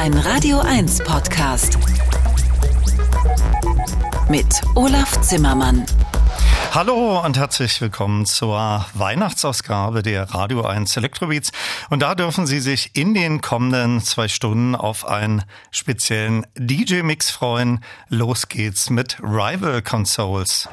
Ein Radio 1 Podcast. Mit Olaf Zimmermann. Hallo und herzlich willkommen zur Weihnachtsausgabe der Radio 1 Electrobeats. Und da dürfen Sie sich in den kommenden zwei Stunden auf einen speziellen DJ-Mix freuen. Los geht's mit Rival Consoles.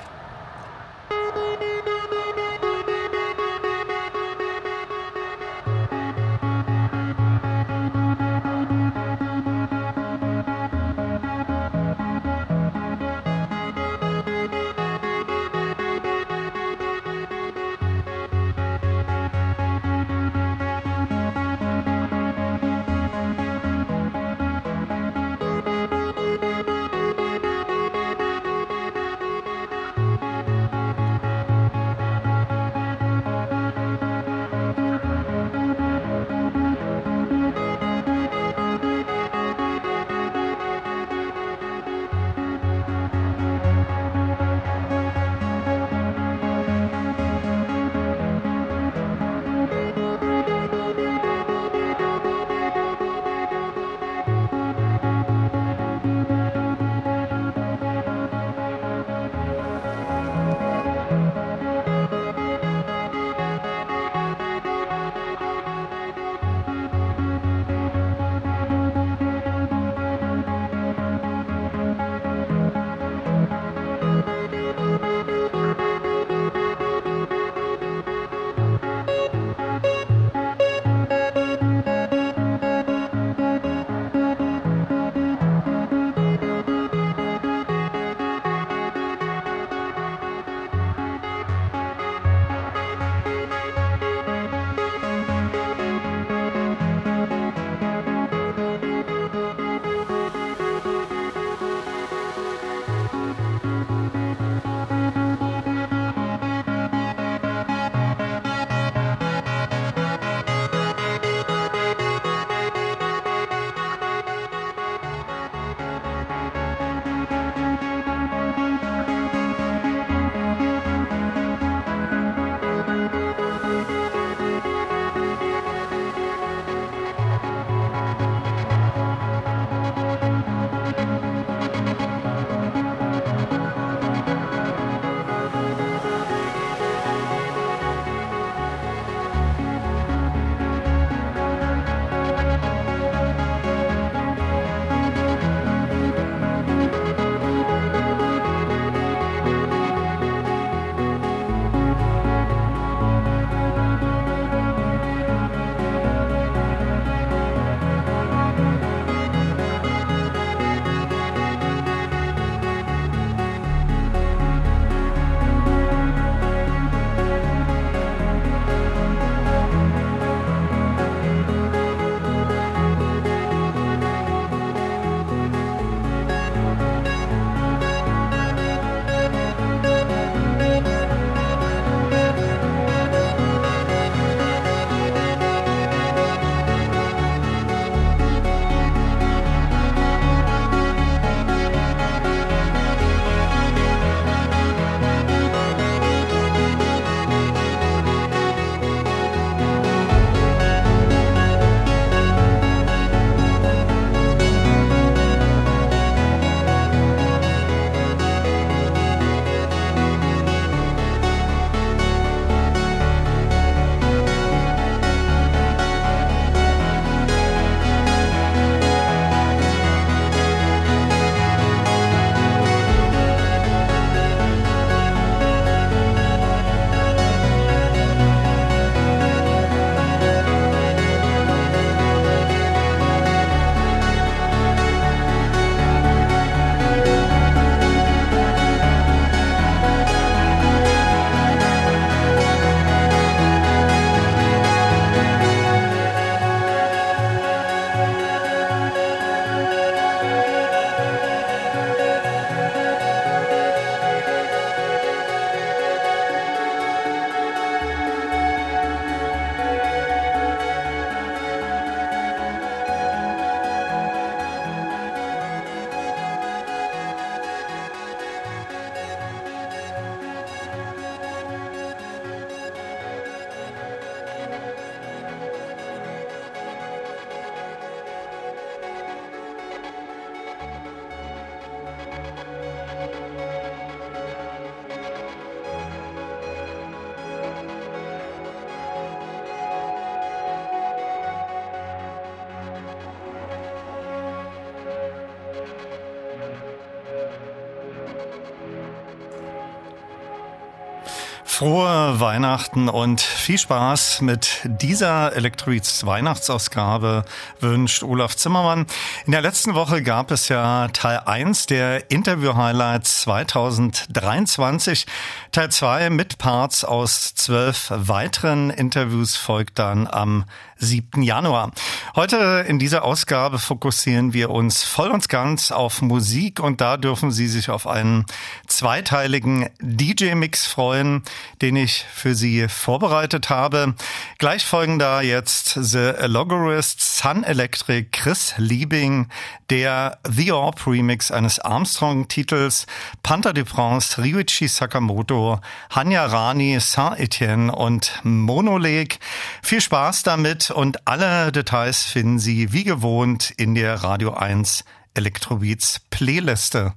Weihnachten. Weihnachten und viel Spaß mit dieser Electrobeats Weihnachtsausgabe wünscht Olaf Zimmermann. In der letzten Woche gab es ja Teil 1 der Interview-Highlights 2023. Teil 2 mit Parts aus zwölf weiteren Interviews folgt dann am 7. Januar. Heute in dieser Ausgabe fokussieren wir uns voll und ganz auf Musik und da dürfen Sie sich auf einen zweiteiligen DJ-Mix freuen, den ich für Sie vorbereitet habe. Gleich folgen da jetzt The Logorist, Sun Electric, Chris Liebing, der The Orb Remix eines Armstrong-Titels, Panther de France, Ryuichi Sakamoto, Hanya Rani, Saint-Etienne und Monoleg. Viel Spaß damit und alle Details finden Sie wie gewohnt in der Radio 1 Elektrobeats Playliste.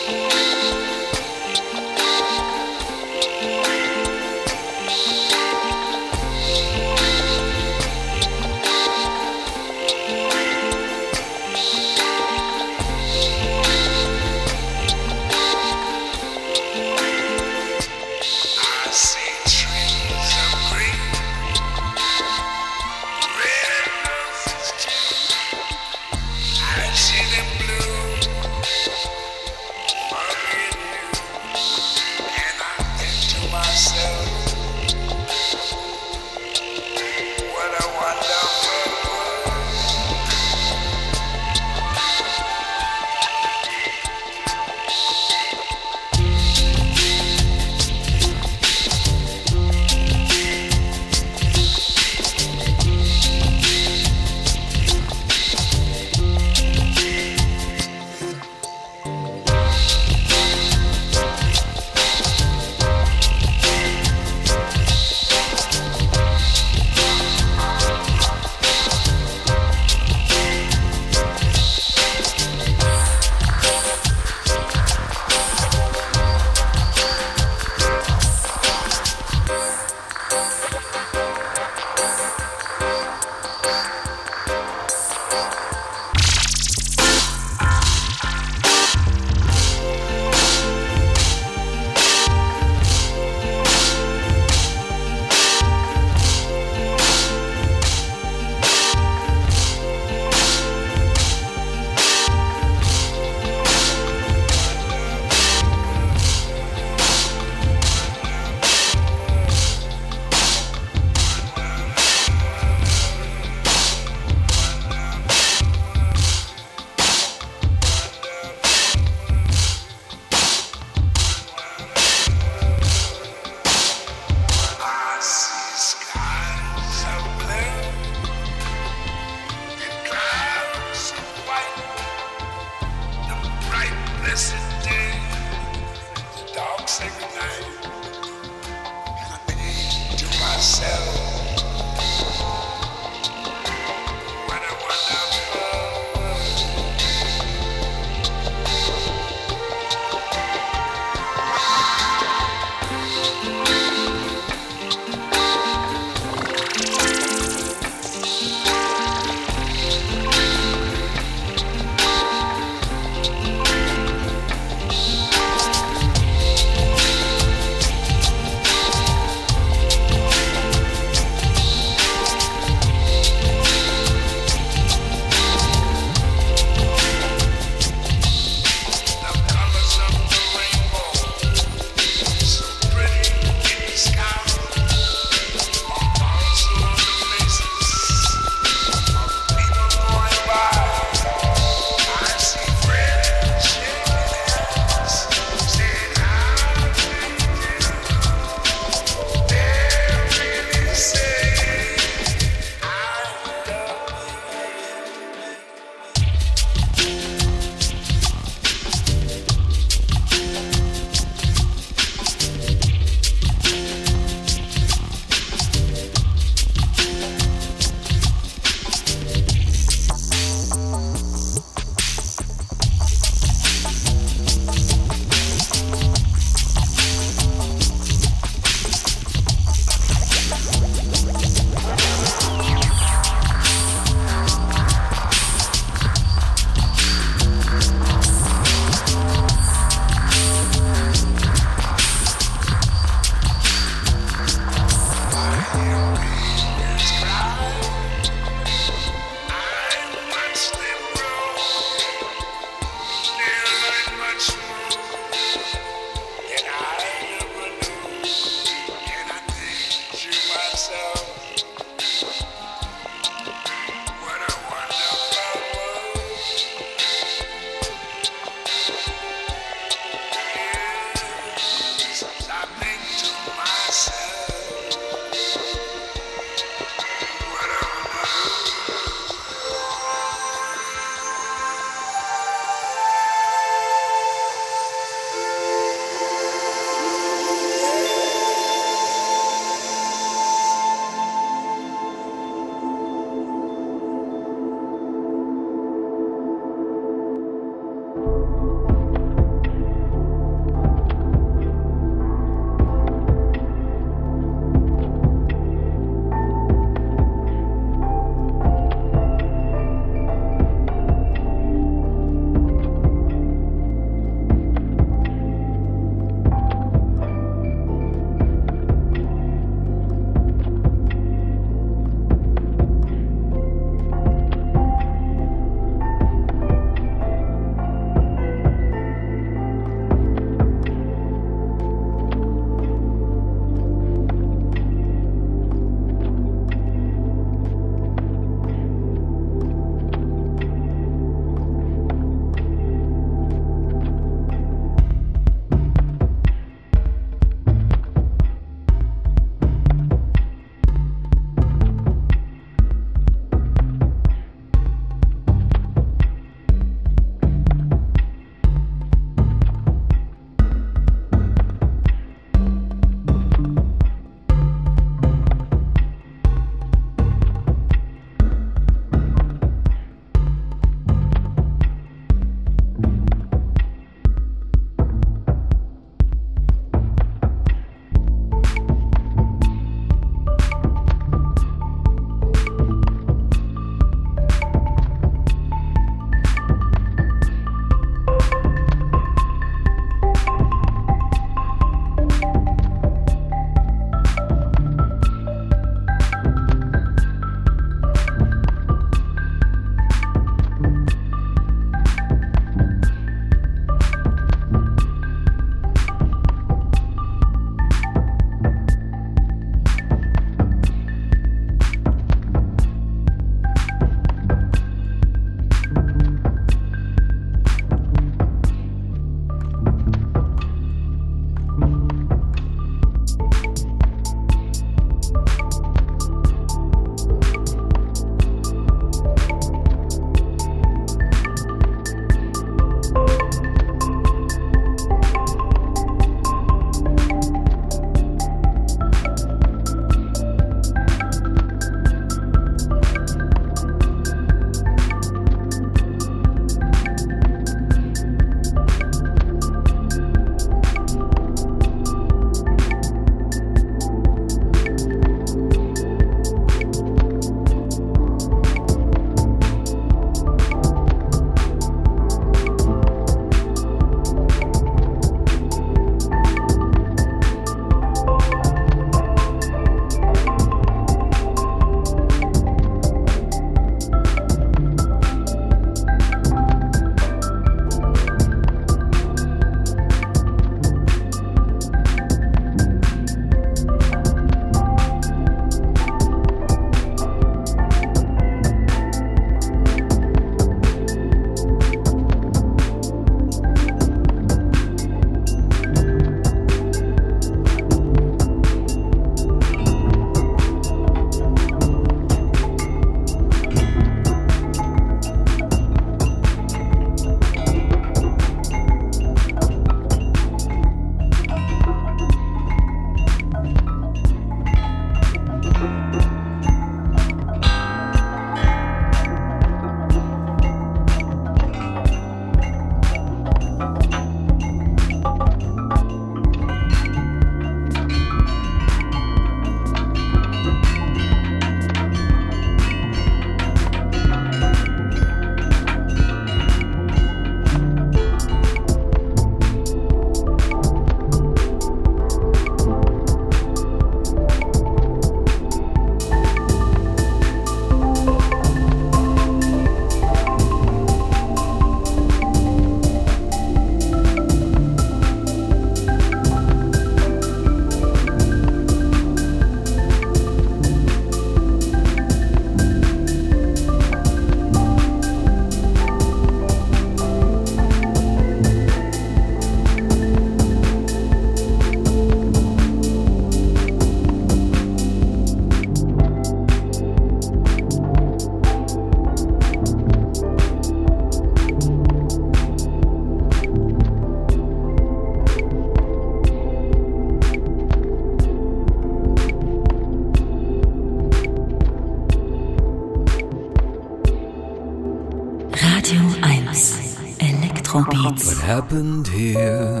Happened here?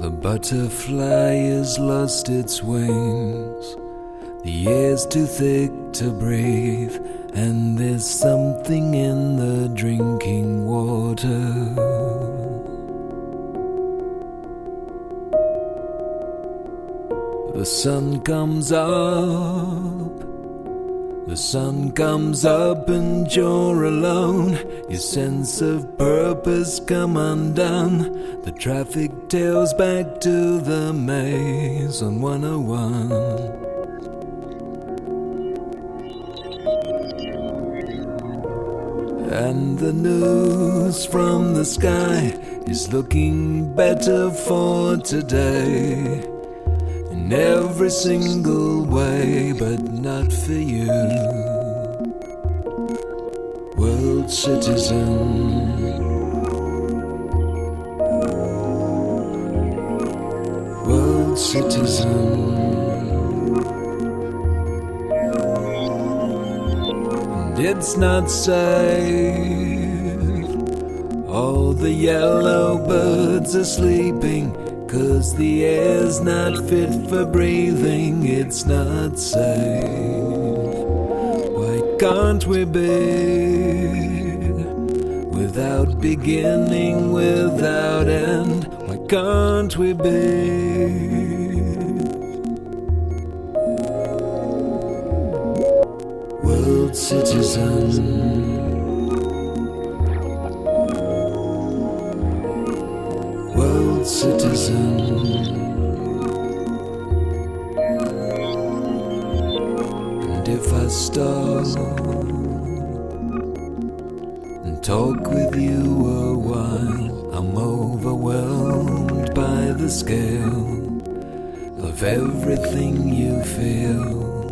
The butterfly has lost its wings. The air's too thick to breathe, and there's something in the drinking water. The sun comes up. The sun comes up and you're alone. Your sense of purpose come undone. The traffic tails back to the maze on 101. And the news from the sky is looking better for today in every single way, but not for you. Citizen. World citizen. And it's not safe. All the yellow birds are sleeping. Cause the air's not fit for breathing, it's not safe. Why can't we be without beginning, without end? Why can't we be? World citizen. world citizen. And if I stop talk with you a while, I'm overwhelmed by the scale of everything you feel.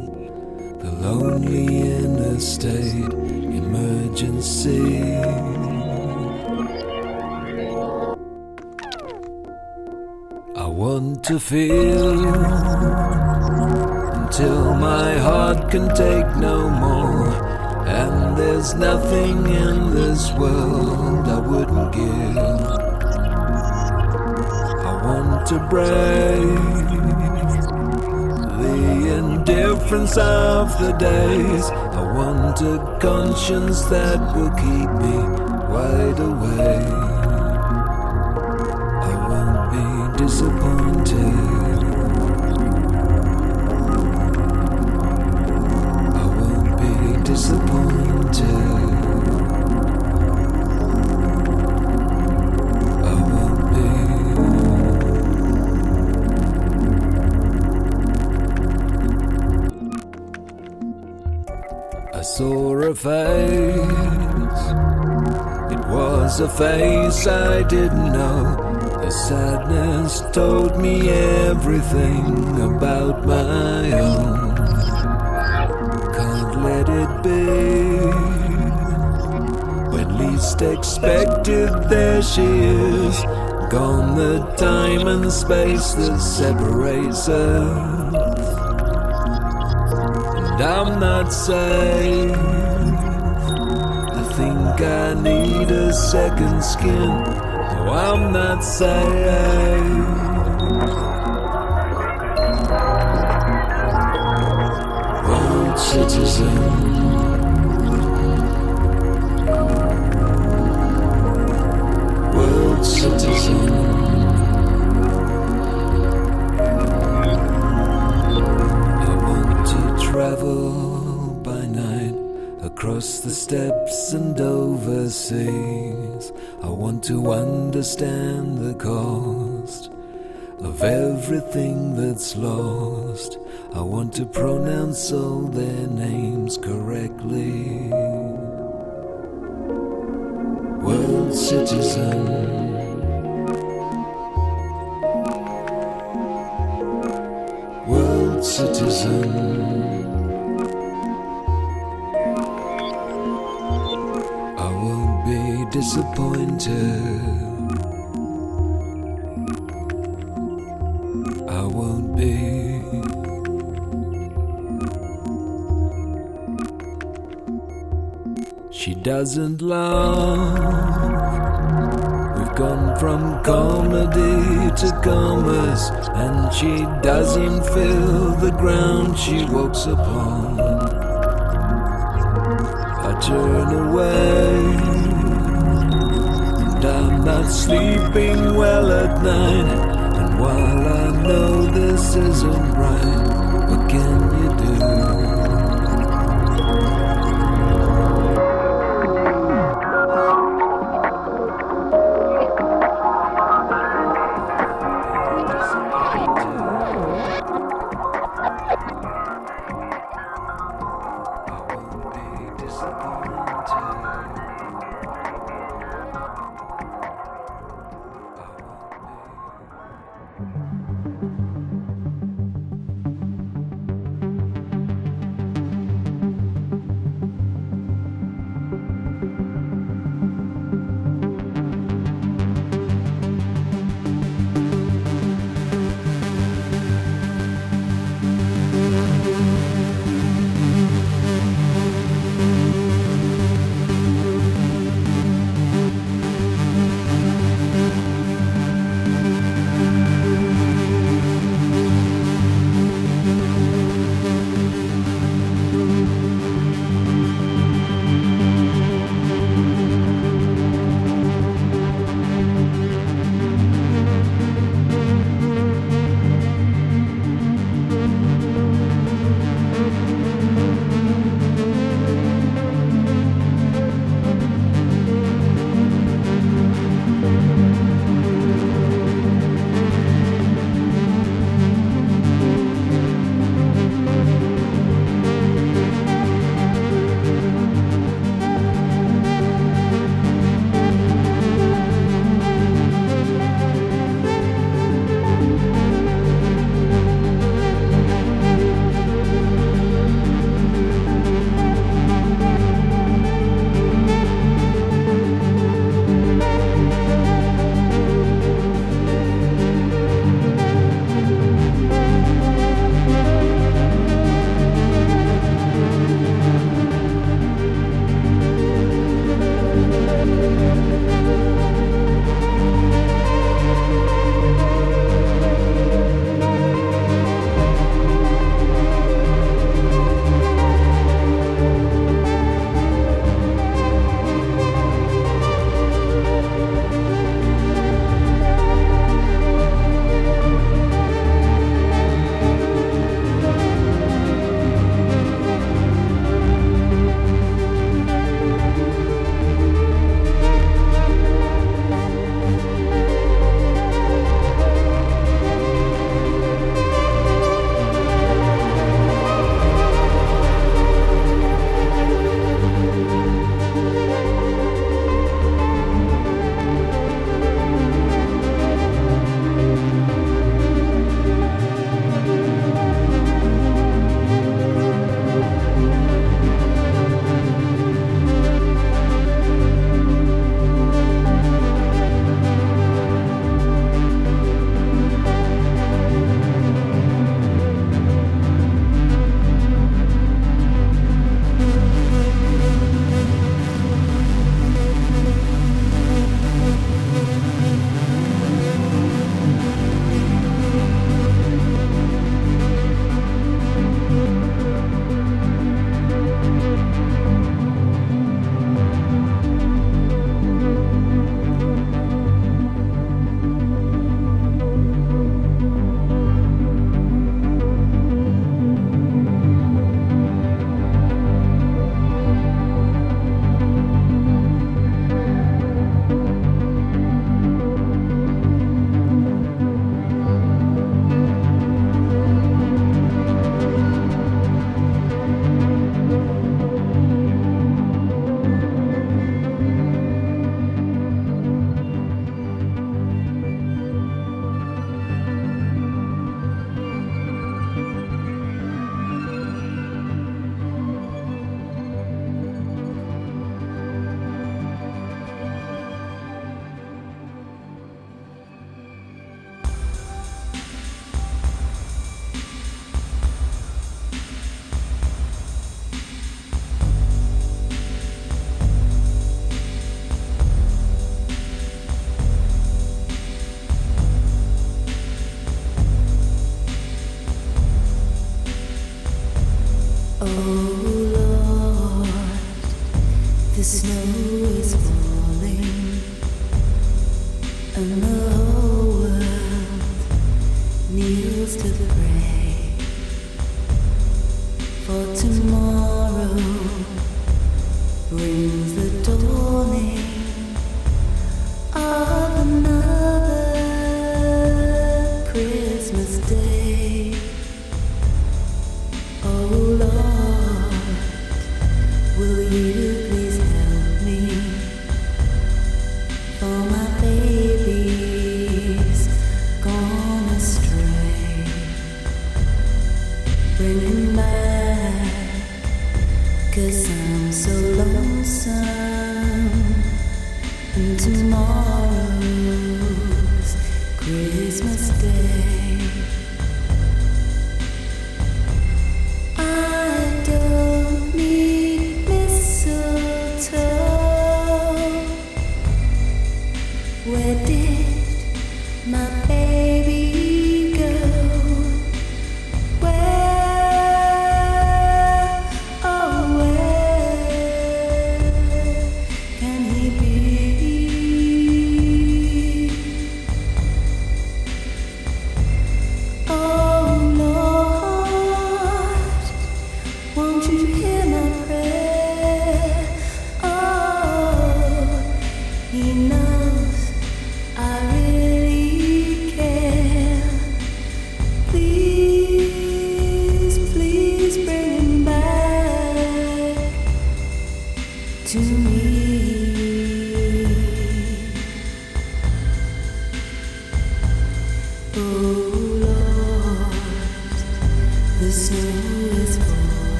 The lonely inner state, emergency. I want to feel until my heart can take no more. And there's nothing in this world I wouldn't give. I want to break the indifference of the days. I want a conscience that will keep me wide awake. I won't be disappointed. A face I didn't know. The sadness told me everything about my own. Can't let it be. When least expected, there she is. Gone the time and space that separates us. And I'm not safe. I need a second skin. No, I'm not safe. World citizen. World citizen. Across the steppes and overseas. I want to understand the cost of everything that's lost. I want to pronounce all their names correctly. World citizen. World citizen. Disappointed. I won't be. she doesn't love. We've gone from comedy to commerce, and she doesn't feel the ground she walks upon. I turn away, I'm not sleeping well at night. And while I know this isn't right, what can you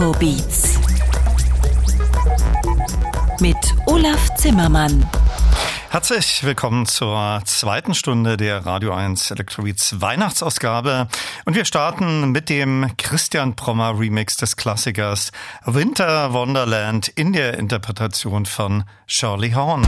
Elektrobeats mit Olaf Zimmermann. Herzlich willkommen zur zweiten Stunde der Radio 1 Electrobeats Weihnachtsausgabe. Und wir starten mit dem Christian Prommer Remix des Klassikers Winter Wonderland in der Interpretation von Shirley Horn.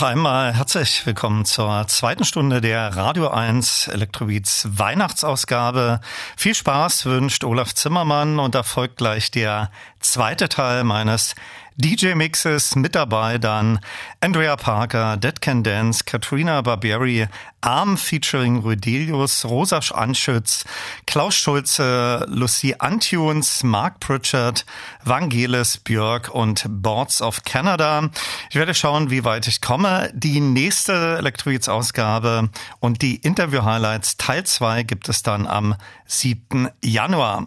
Noch einmal herzlich willkommen zur zweiten Stunde der Radio 1 Elektrobeats Weihnachtsausgabe. Viel Spaß wünscht Olaf Zimmermann und da folgt gleich der zweite Teil meines DJ-Mixes mit dabei dann Andrea Parker, Dead Can Dance, Katrina Barbieri, Arm featuring Rödelius, Rosa Anschütz, Klaus Schulze, Lucy Antunes, Mark Pritchard, Vangelis, Björk und Boards of Canada. Ich werde schauen, wie weit ich komme. Die nächste Electroids-Ausgabe und die Interview-Highlights Teil 2 gibt es dann am 7. Januar.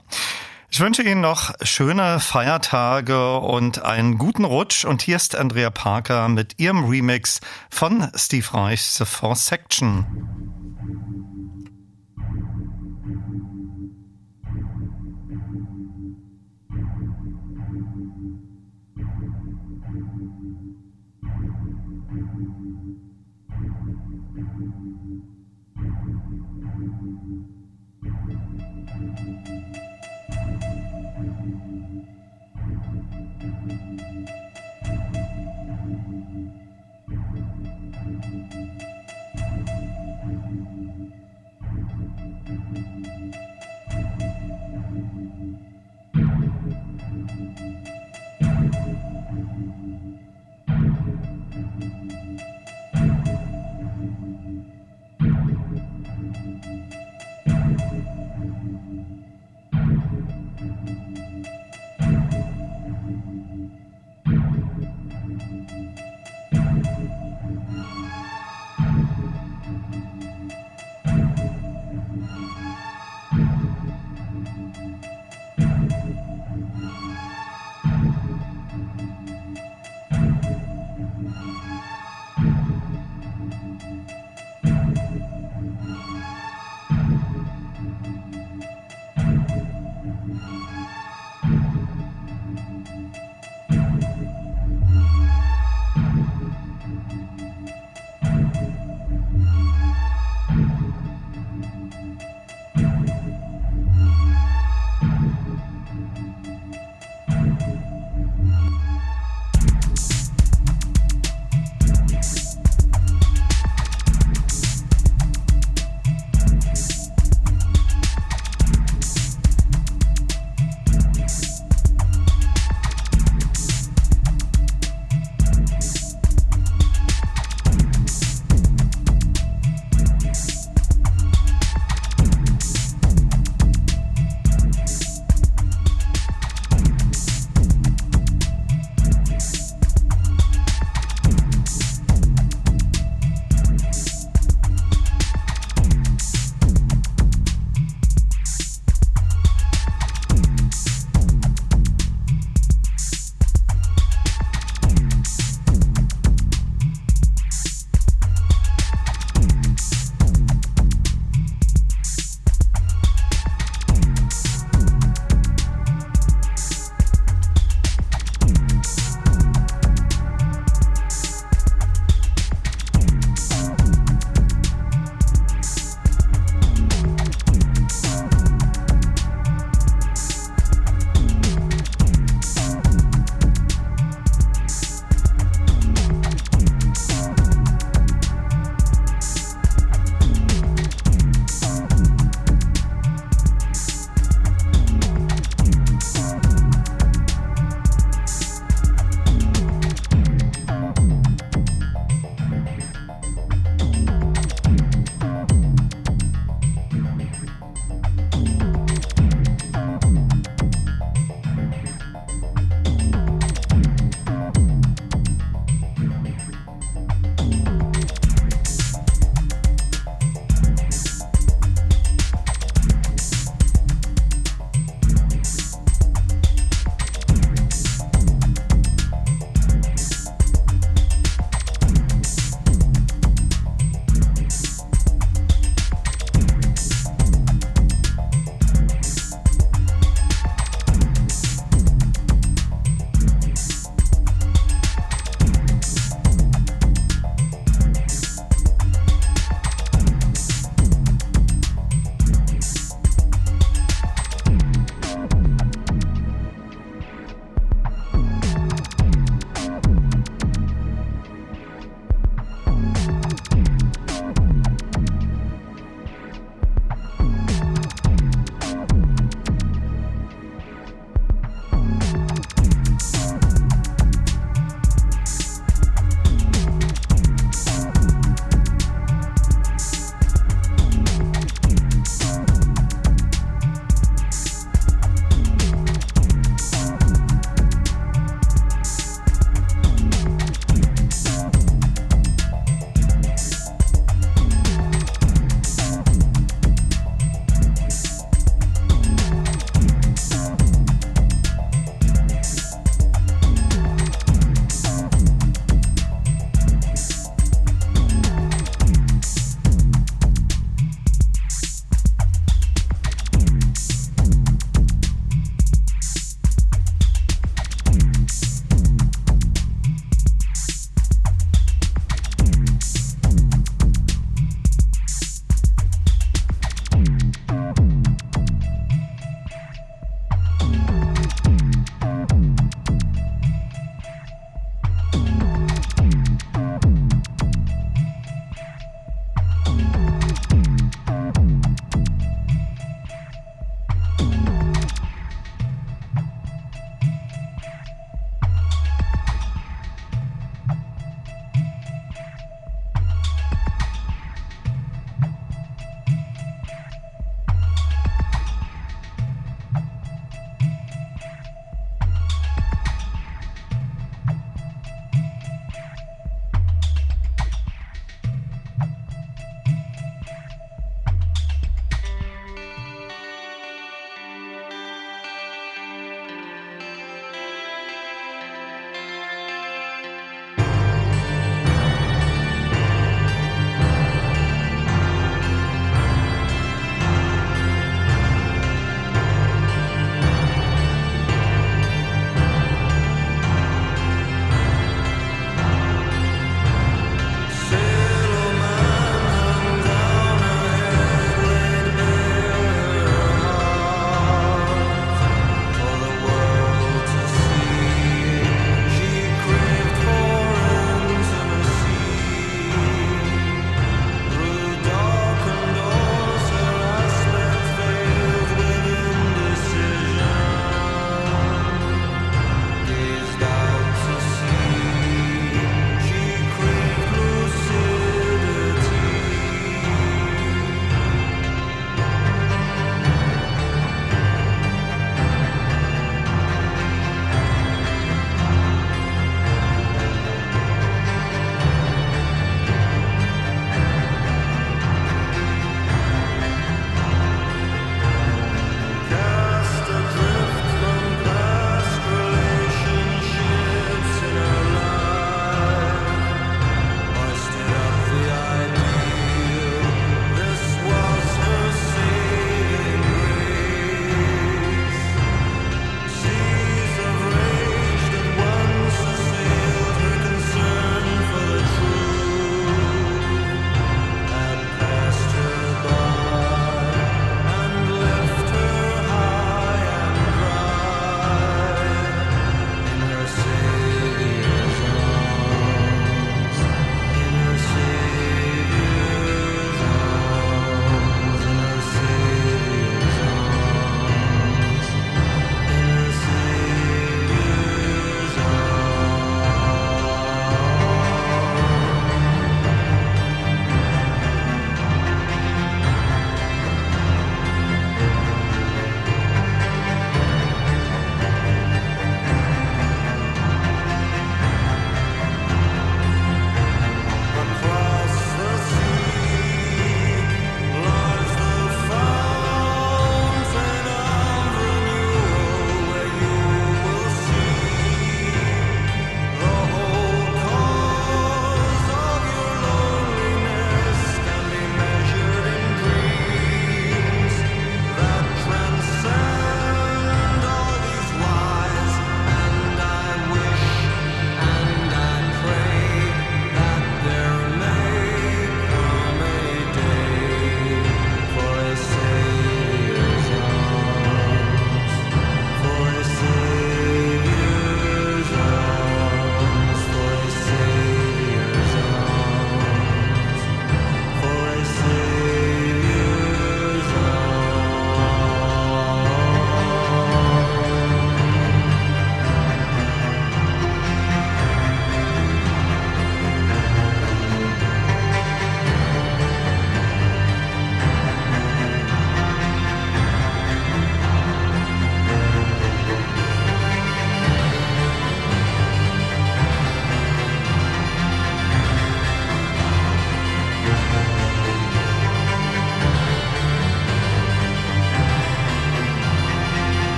Ich wünsche Ihnen noch schöne Feiertage und einen guten Rutsch. Und hier ist Andrea Parker mit ihrem Remix von Steve Reichs The Fourth Section.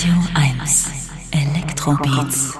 Radio 1 Elektrobeats.